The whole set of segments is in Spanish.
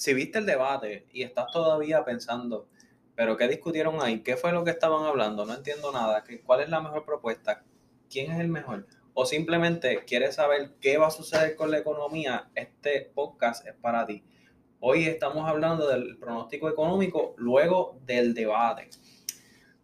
si viste el debate y estás todavía pensando, pero ¿qué discutieron ahí? ¿Qué fue lo que estaban hablando? No entiendo nada. ¿Cuál es la mejor propuesta? ¿Quién es el mejor? O simplemente quieres saber qué va a suceder con la economía, este podcast es para ti. Hoy estamos hablando del pronóstico económico luego del debate.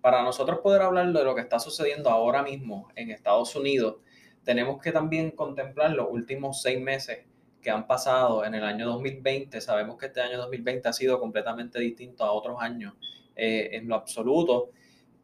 Para nosotros poder hablar de lo que está sucediendo ahora mismo en Estados Unidos, tenemos que también contemplar los últimos seis meses que han pasado en el año 2020. Sabemos que este año 2020 ha sido completamente distinto a otros años eh, en lo absoluto.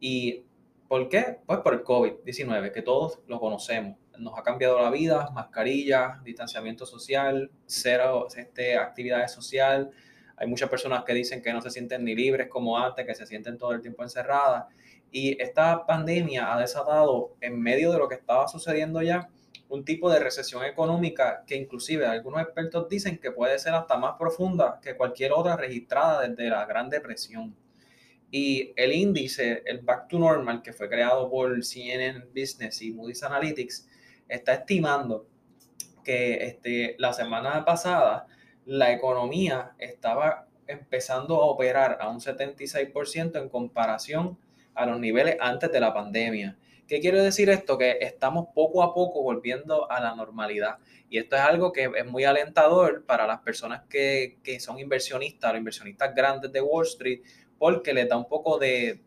¿Y por qué? Pues por el COVID-19, que todos lo conocemos. Nos ha cambiado la vida, mascarillas, distanciamiento social, cero este, actividades social. Hay muchas personas que dicen que no se sienten ni libres como antes, que se sienten todo el tiempo encerradas. Y esta pandemia ha desatado, en medio de lo que estaba sucediendo ya, un tipo de recesión económica que inclusive algunos expertos dicen que puede ser hasta más profunda que cualquier otra registrada desde la Gran Depresión. Y el índice, el Back to Normal, que fue creado por CNN Business y Moody's Analytics, está estimando que este, la semana pasada la economía estaba empezando a operar a un 76% en comparación a los niveles antes de la pandemia. ¿Qué quiere decir esto? Que estamos poco a poco volviendo a la normalidad. Y esto es algo que es muy alentador para las personas que, son inversionistas, los inversionistas grandes de Wall Street, porque les da un poco de,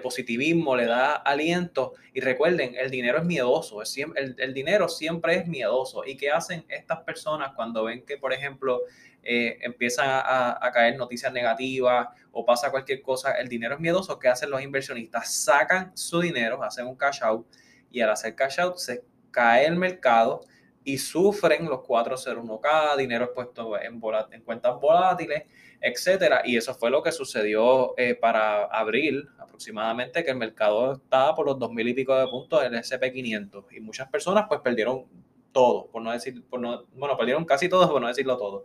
positivismo, le da aliento. Y recuerden, el dinero es miedoso, el, el, dinero siempre es miedoso. ¿Y qué hacen estas personas cuando ven que, por ejemplo, eh, empiezan a, caer noticias negativas o pasa cualquier cosa, el dinero es miedoso. ¿Qué hacen los inversionistas? Sacan su dinero, hacen un cash out y al hacer cash out se cae el mercado y sufren los 401k, dinero puesto en, en cuentas volátiles, etcétera. Y eso fue lo que sucedió eh, para abril aproximadamente, que el mercado estaba por los 2.000 y pico de puntos del SP500 y muchas personas pues perdieron todo, por no decir, por no, bueno, perdieron casi todo, por no decirlo todo.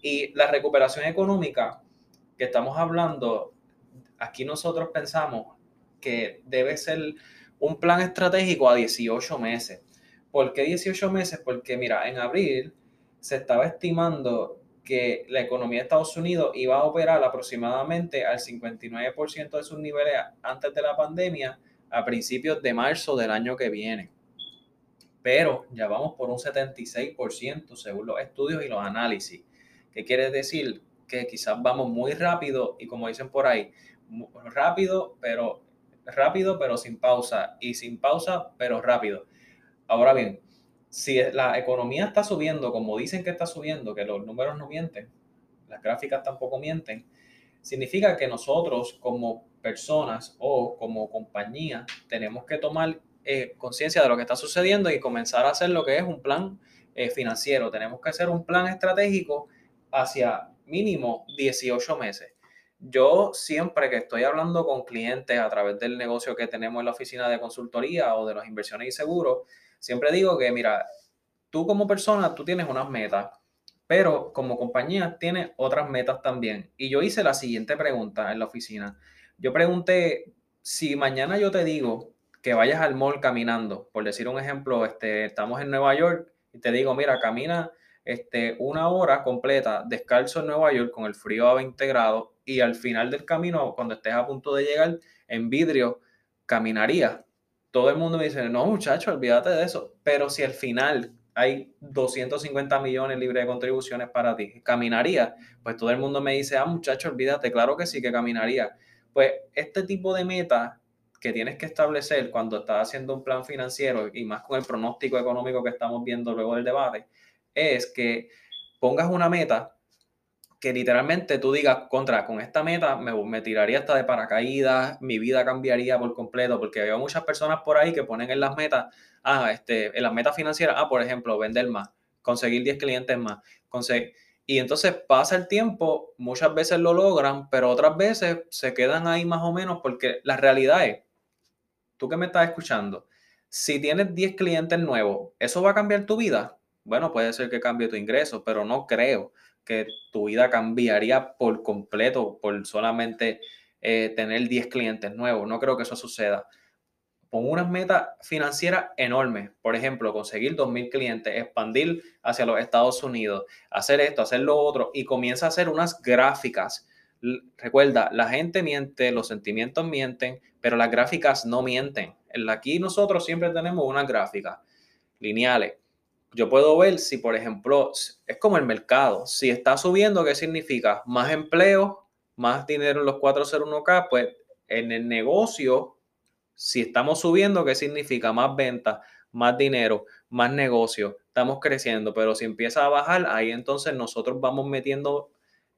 Y la recuperación económica que estamos hablando, aquí nosotros pensamos que debe ser un plan estratégico a 18 meses. ¿Por qué 18 meses? Porque mira, en abril se estaba estimando que la economía de Estados Unidos iba a operar aproximadamente al 59% de sus niveles antes de la pandemia a principios de marzo del año que viene. Pero ya vamos por un 76% según los estudios y los análisis. ¿Qué quiere decir? Que quizás vamos muy rápido y como dicen por ahí, rápido, pero rápido, pero sin pausa y sin pausa, pero rápido. Ahora bien, si la economía está subiendo, como dicen que está subiendo, que los números no mienten, las gráficas tampoco mienten, significa que nosotros como personas o como compañía tenemos que tomar eh, conciencia de lo que está sucediendo y comenzar a hacer lo que es un plan eh, financiero. Tenemos que hacer un plan estratégico hacia mínimo 18 meses. Yo siempre que estoy hablando con clientes a través del negocio que tenemos en la oficina de consultoría o de las inversiones y seguros, siempre digo que, mira, tú como persona, tú tienes unas metas, pero como compañía tienes otras metas también. Y yo hice la siguiente pregunta en la oficina. Yo pregunté, si mañana yo te digo que vayas al mall caminando, por decir un ejemplo, este, estamos en Nueva York y te digo, mira, camina este, una hora completa descalzo en Nueva York con el frío a 20 grados y al final del camino, cuando estés a punto de llegar en vidrio, caminaría. Todo el mundo me dice, no muchacho, olvídate de eso. Pero si al final hay 250 millones libres de contribuciones para ti, ¿caminaría? Pues todo el mundo me dice, ah muchacho, olvídate, claro que sí que caminaría. Pues este tipo de meta que tienes que establecer cuando estás haciendo un plan financiero y más con el pronóstico económico que estamos viendo luego del debate, es que pongas una meta que literalmente tú digas, contra, con esta meta me, me, tiraría hasta de paracaídas, mi vida cambiaría por completo, porque veo muchas personas por ahí que ponen en las metas, ah, este, en las metas financieras, ah, por ejemplo, vender más, conseguir 10 clientes más. Y entonces pasa el tiempo, muchas veces lo logran, pero otras veces se quedan ahí más o menos porque la realidad es, tú que me estás escuchando, si tienes 10 clientes nuevos, ¿eso va a cambiar tu vida? bueno, puede ser que cambie tu ingreso, pero no creo que tu vida cambiaría por completo por solamente eh, tener 10 clientes nuevos. No creo que eso suceda. pon unas metas financieras enormes. Por ejemplo, conseguir 2.000 clientes, expandir hacia los Estados Unidos, hacer esto, hacer lo otro y comienza a hacer unas gráficas. Recuerda, la gente miente, los sentimientos mienten, pero las gráficas no mienten. Aquí nosotros siempre tenemos unas gráficas lineales. Yo puedo ver si, por ejemplo, es como el mercado. Si está subiendo, ¿qué significa? Más empleo, más dinero en los 401k, pues en el negocio, si estamos subiendo, ¿qué significa? Más ventas, más dinero, más negocio, estamos creciendo, pero si empieza a bajar, ahí entonces nosotros vamos metiendo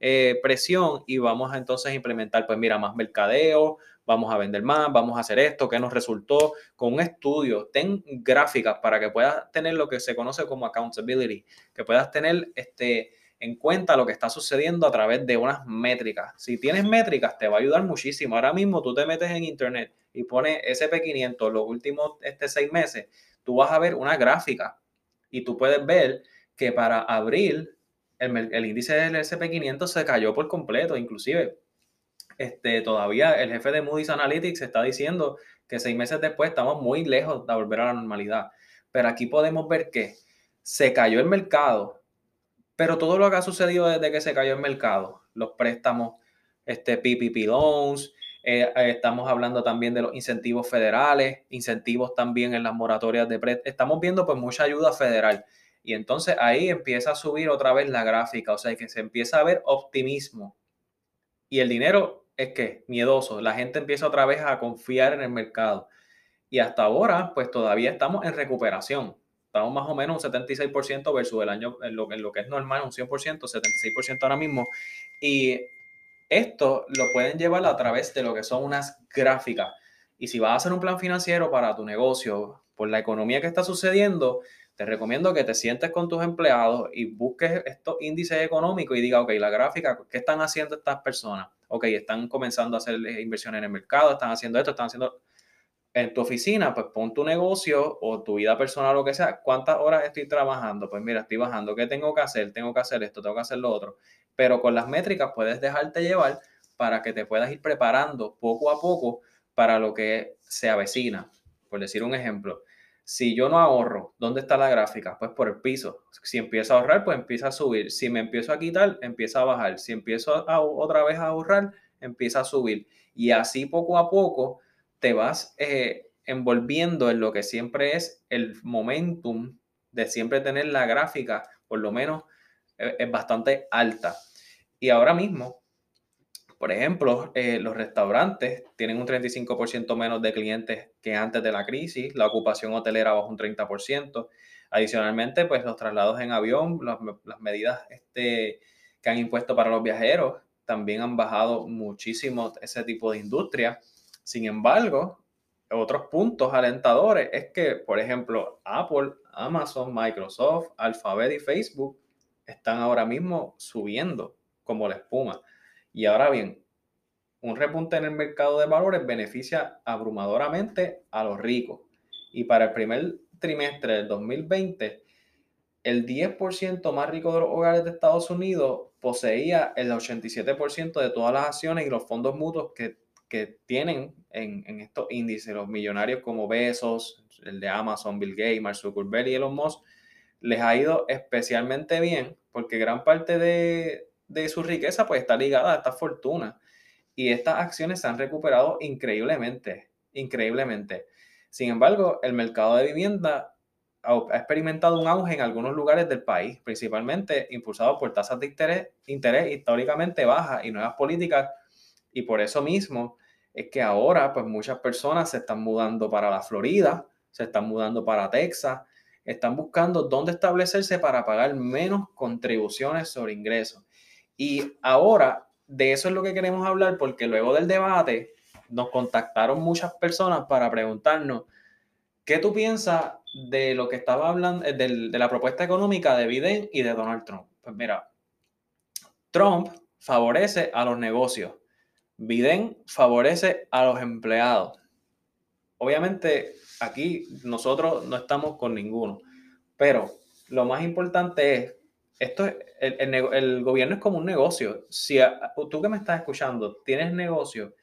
eh, presión y vamos a entonces implementar, pues mira, más mercadeo, vamos a vender más, vamos a hacer esto, qué nos resultó, con un estudio, ten gráficas para que puedas tener lo que se conoce como accountability, que puedas tener este, en cuenta lo que está sucediendo a través de unas métricas. Si tienes métricas, te va a ayudar muchísimo. Ahora mismo tú te metes en internet y pones SP500 los últimos este, seis meses, tú vas a ver una gráfica y tú puedes ver que para abril el, índice del SP500 se cayó por completo, inclusive este, todavía el jefe de Moody's Analytics está diciendo que seis meses después estamos muy lejos de volver a la normalidad. Pero aquí podemos ver que se cayó el mercado, pero todo lo que ha sucedido desde que se cayó el mercado, los préstamos, este, PPP loans, eh, eh, estamos hablando también de los incentivos federales, incentivos también en las moratorias de préstamos. Estamos viendo pues mucha ayuda federal. Y entonces ahí empieza a subir otra vez la gráfica, o sea que se empieza a ver optimismo. Y el dinero es que miedoso, la gente empieza otra vez a confiar en el mercado. Y hasta ahora, pues todavía estamos en recuperación. Estamos más o menos un 76% versus el año, en lo, lo que es normal, un 100%, 76% ahora mismo. Y esto lo pueden llevar a través de lo que son unas gráficas. Y si vas a hacer un plan financiero para tu negocio, por la economía que está sucediendo, te recomiendo que te sientes con tus empleados y busques estos índices económicos y diga, ok, la gráfica, ¿qué están haciendo estas personas? Ok, están comenzando a hacer inversiones en el mercado, están haciendo esto, están haciendo en tu oficina, pues pon tu negocio o tu vida personal, lo que sea, ¿cuántas horas estoy trabajando? Pues mira, estoy bajando, ¿qué tengo que hacer? Tengo que hacer esto, tengo que hacer lo otro. Pero con las métricas puedes dejarte llevar para que te puedas ir preparando poco a poco para lo que se avecina. Por decir un ejemplo, si yo no ahorro, ¿dónde está la gráfica? Pues por el piso. Si empiezo a ahorrar, pues empieza a subir. Si me empiezo a quitar, empieza a bajar. Si empiezo a, otra vez a ahorrar, empieza a subir. Y así poco a poco te vas eh, envolviendo en lo que siempre es el momentum de siempre tener la gráfica, por lo menos eh, es bastante alta. Y ahora mismo por ejemplo, eh, los restaurantes tienen un 35% menos de clientes que antes de la crisis, la ocupación hotelera bajó un 30%. Adicionalmente, pues los traslados en avión, las, medidas este, que han impuesto para los viajeros también han bajado muchísimo ese tipo de industria. Sin embargo, otros puntos alentadores es que, por ejemplo, Apple, Amazon, Microsoft, Alphabet y Facebook están ahora mismo subiendo como la espuma. Y ahora bien, un repunte en el mercado de valores beneficia abrumadoramente a los ricos. Y para el primer trimestre del 2020, el 10% más rico de los hogares de Estados Unidos poseía el 87% de todas las acciones y los fondos mutuos que, tienen en, estos índices. Los millonarios como Bezos, el de Amazon, Bill Gates, Mark Zuckerberg y Elon Musk, les ha ido especialmente bien porque gran parte de, de su riqueza pues está ligada a esta fortuna. Y estas acciones se han recuperado increíblemente, increíblemente. Sin embargo, el mercado de vivienda ha experimentado un auge en algunos lugares del país, principalmente impulsado por tasas de interés, interés históricamente bajas y nuevas políticas. Y por eso mismo es que ahora pues muchas personas se están mudando para la Florida, se están mudando para Texas, están buscando dónde establecerse para pagar menos contribuciones sobre ingresos. Y ahora de eso es lo que queremos hablar porque luego del debate nos contactaron muchas personas para preguntarnos qué tú piensas de lo que estaba hablando, eh, de, de la propuesta económica de Biden y de Donald Trump. Pues mira, Trump favorece a los negocios, Biden favorece a los empleados. Obviamente aquí nosotros no estamos con ninguno, pero lo más importante es esto el, gobierno es como un negocio. Si tú que me estás escuchando tienes negocio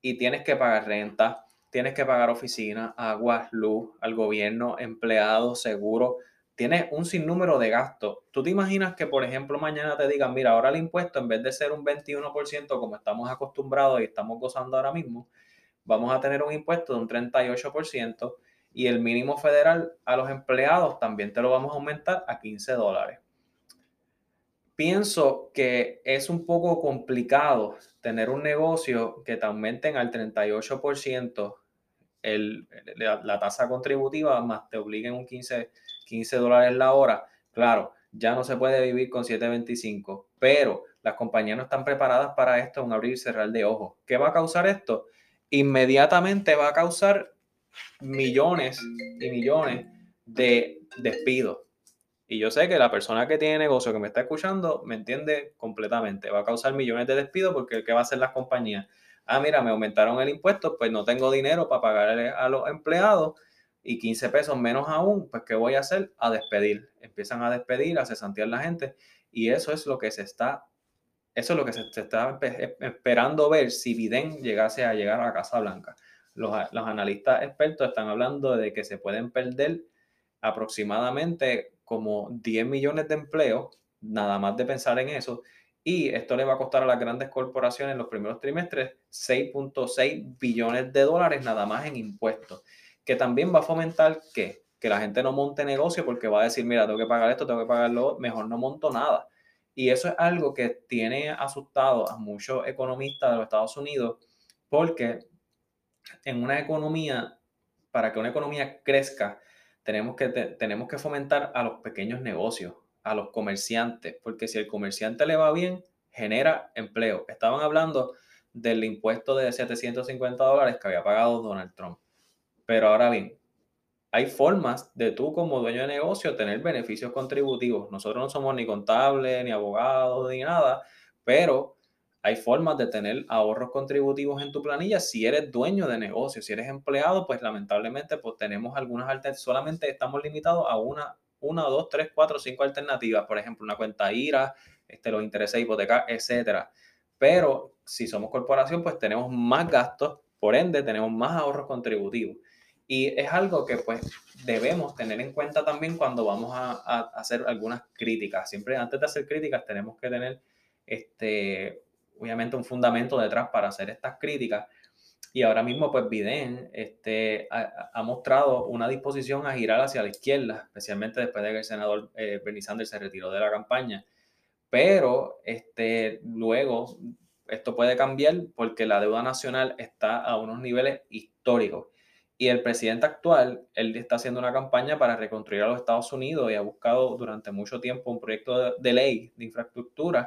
y tienes que pagar renta, tienes que pagar oficina, agua, luz, al gobierno, empleados, seguro. Tienes un sinnúmero de gastos. ¿Tú te imaginas que, por ejemplo, mañana te digan, mira, ahora el impuesto, en vez de ser un 21% como estamos acostumbrados y estamos gozando ahora mismo, vamos a tener un impuesto de un 38% y el mínimo federal a los empleados también te lo vamos a aumentar a 15 dólares. Pienso que es un poco complicado tener un negocio que te aumenten al 38% el, la, la, tasa contributiva, más te obliguen un 15, 15 dólares la hora. Claro, ya no se puede vivir con 7.25, pero las compañías no están preparadas para esto, un abrir y cerrar de ojos. ¿Qué va a causar esto? Inmediatamente va a causar millones y millones de despidos. Y yo sé que la persona que tiene negocio que me está escuchando me entiende completamente. Va a causar millones de despidos porque ¿qué va a hacer las compañías? Ah, mira, me aumentaron el impuesto, pues no tengo dinero para pagarle a los empleados y 15 pesos menos aún, pues ¿qué voy a hacer? A despedir. Empiezan a despedir, a cesantear la gente y eso es lo que se está, eso es lo que se, está esperando ver si Biden llegase a llegar a Casa Blanca. Los, los analistas expertos están hablando de que se pueden perder aproximadamente como 10 millones de empleos, nada más de pensar en eso, y esto le va a costar a las grandes corporaciones en los primeros trimestres 6.6 billones de dólares nada más en impuestos, que también va a fomentar que, que la gente no monte negocio porque va a decir, mira, tengo que pagar esto, tengo que pagarlo, mejor no monto nada. Y eso es algo que tiene asustado a muchos economistas de los Estados Unidos porque en una economía, para que una economía crezca, tenemos que, tenemos que fomentar a los pequeños negocios, a los comerciantes, porque si el comerciante le va bien, genera empleo. Estaban hablando del impuesto de 750 dólares que había pagado Donald Trump. Pero ahora bien, hay formas de tú como dueño de negocio tener beneficios contributivos. Nosotros no somos ni contables, ni abogados, ni nada, pero hay formas de tener ahorros contributivos en tu planilla si eres dueño de negocio, si eres empleado, pues lamentablemente pues tenemos algunas alternativas, solamente estamos limitados a una, una, dos, tres, cuatro, cinco alternativas, por ejemplo, una cuenta IRA, este, los intereses hipotecarios, etcétera. Pero si somos corporación, pues tenemos más gastos, por ende tenemos más ahorros contributivos. Y es algo que pues debemos tener en cuenta también cuando vamos a, a hacer algunas críticas. Siempre antes de hacer críticas tenemos que tener este, obviamente un fundamento detrás para hacer estas críticas. Y ahora mismo, pues Biden este, ha, mostrado una disposición a girar hacia la izquierda, especialmente después de que el senador eh, Bernie Sanders se retiró de la campaña. Pero este, luego esto puede cambiar porque la deuda nacional está a unos niveles históricos. Y el presidente actual, él está haciendo una campaña para reconstruir a los Estados Unidos y ha buscado durante mucho tiempo un proyecto de ley de infraestructura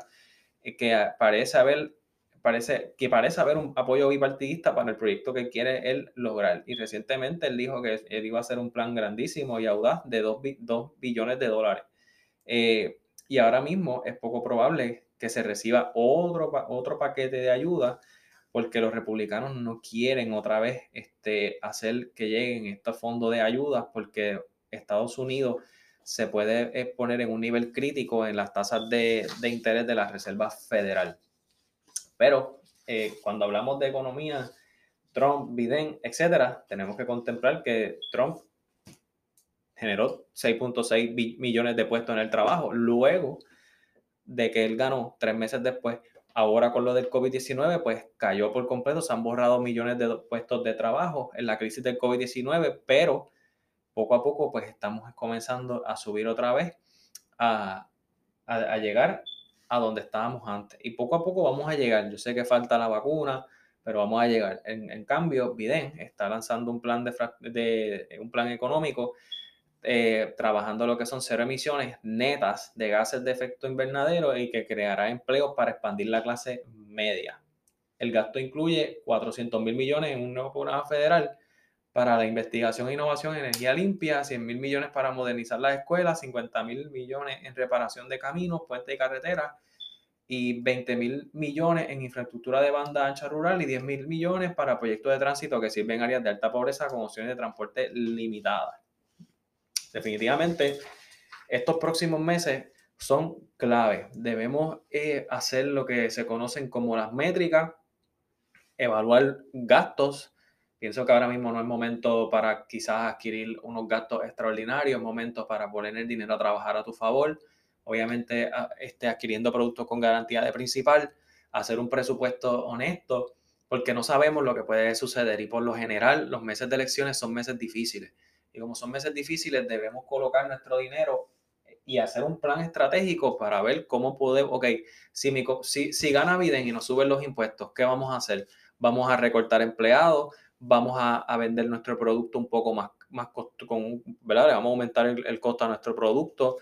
que parece haber, parece, que parece haber un apoyo bipartidista para el proyecto que quiere él lograr. Y recientemente él dijo que él iba a hacer un plan grandísimo y audaz de 2, billones de dólares. Eh, y ahora mismo es poco probable que se reciba otro, otro paquete de ayuda porque los republicanos no quieren otra vez este, hacer que lleguen estos fondos de ayuda porque Estados Unidos se puede poner en un nivel crítico en las tasas de, interés de la Reserva Federal. Pero eh, cuando hablamos de economía, Trump, Biden, etcétera, tenemos que contemplar que Trump generó 6.6 millones de puestos en el trabajo. Luego de que él ganó tres meses después, ahora con lo del COVID-19, pues cayó por completo, se han borrado millones de puestos de trabajo en la crisis del COVID-19, pero poco a poco pues estamos comenzando a subir otra vez, a, llegar a donde estábamos antes. Y poco a poco vamos a llegar. Yo sé que falta la vacuna, pero vamos a llegar. En, cambio, Biden está lanzando un plan, de, un plan económico eh, trabajando lo que son cero emisiones netas de gases de efecto invernadero y que creará empleos para expandir la clase media. El gasto incluye 400 mil millones en un nuevo programa federal para la investigación e innovación en energía limpia, 100 mil millones para modernizar las escuelas, 50 mil millones en reparación de caminos, puentes y carreteras, y 20 mil millones en infraestructura de banda ancha rural y 10 mil millones para proyectos de tránsito que sirven áreas de alta pobreza con opciones de transporte limitadas. Definitivamente, estos próximos meses son clave. Debemos eh, hacer lo que se conocen como las métricas, evaluar gastos, Pienso que ahora mismo no es momento para quizás adquirir unos gastos extraordinarios, momento para poner el dinero a trabajar a tu favor. Obviamente, este, adquiriendo productos con garantía de principal, hacer un presupuesto honesto, porque no sabemos lo que puede suceder y por lo general los meses de elecciones son meses difíciles. Y como son meses difíciles, debemos colocar nuestro dinero y hacer un plan estratégico para ver cómo podemos, ok, si, mi, si, si gana Biden y nos suben los impuestos, ¿qué vamos a hacer? Vamos a recortar empleados, vamos a, vender nuestro producto un poco más, más con, ¿verdad? vamos a aumentar el, costo a nuestro producto.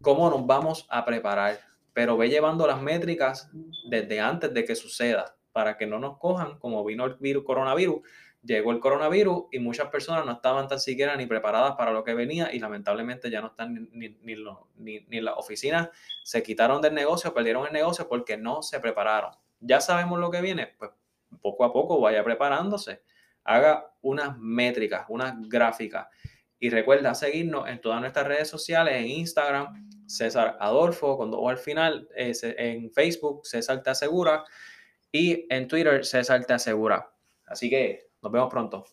¿Cómo nos vamos a preparar? Pero ve llevando las métricas desde antes de que suceda para que no nos cojan como vino el virus coronavirus. Llegó el coronavirus y muchas personas no estaban tan siquiera ni preparadas para lo que venía y lamentablemente ya no están ni, ni, ni, ni las oficinas se quitaron del negocio, perdieron el negocio porque no se prepararon. Ya sabemos lo que viene, pues poco a poco vaya preparándose haga unas métricas, unas gráficas. Y recuerda seguirnos en todas nuestras redes sociales, en Instagram, César Adolfo, cuando o al final, en Facebook, César Te Asegura, y en Twitter, César Te Asegura. Así que nos vemos pronto.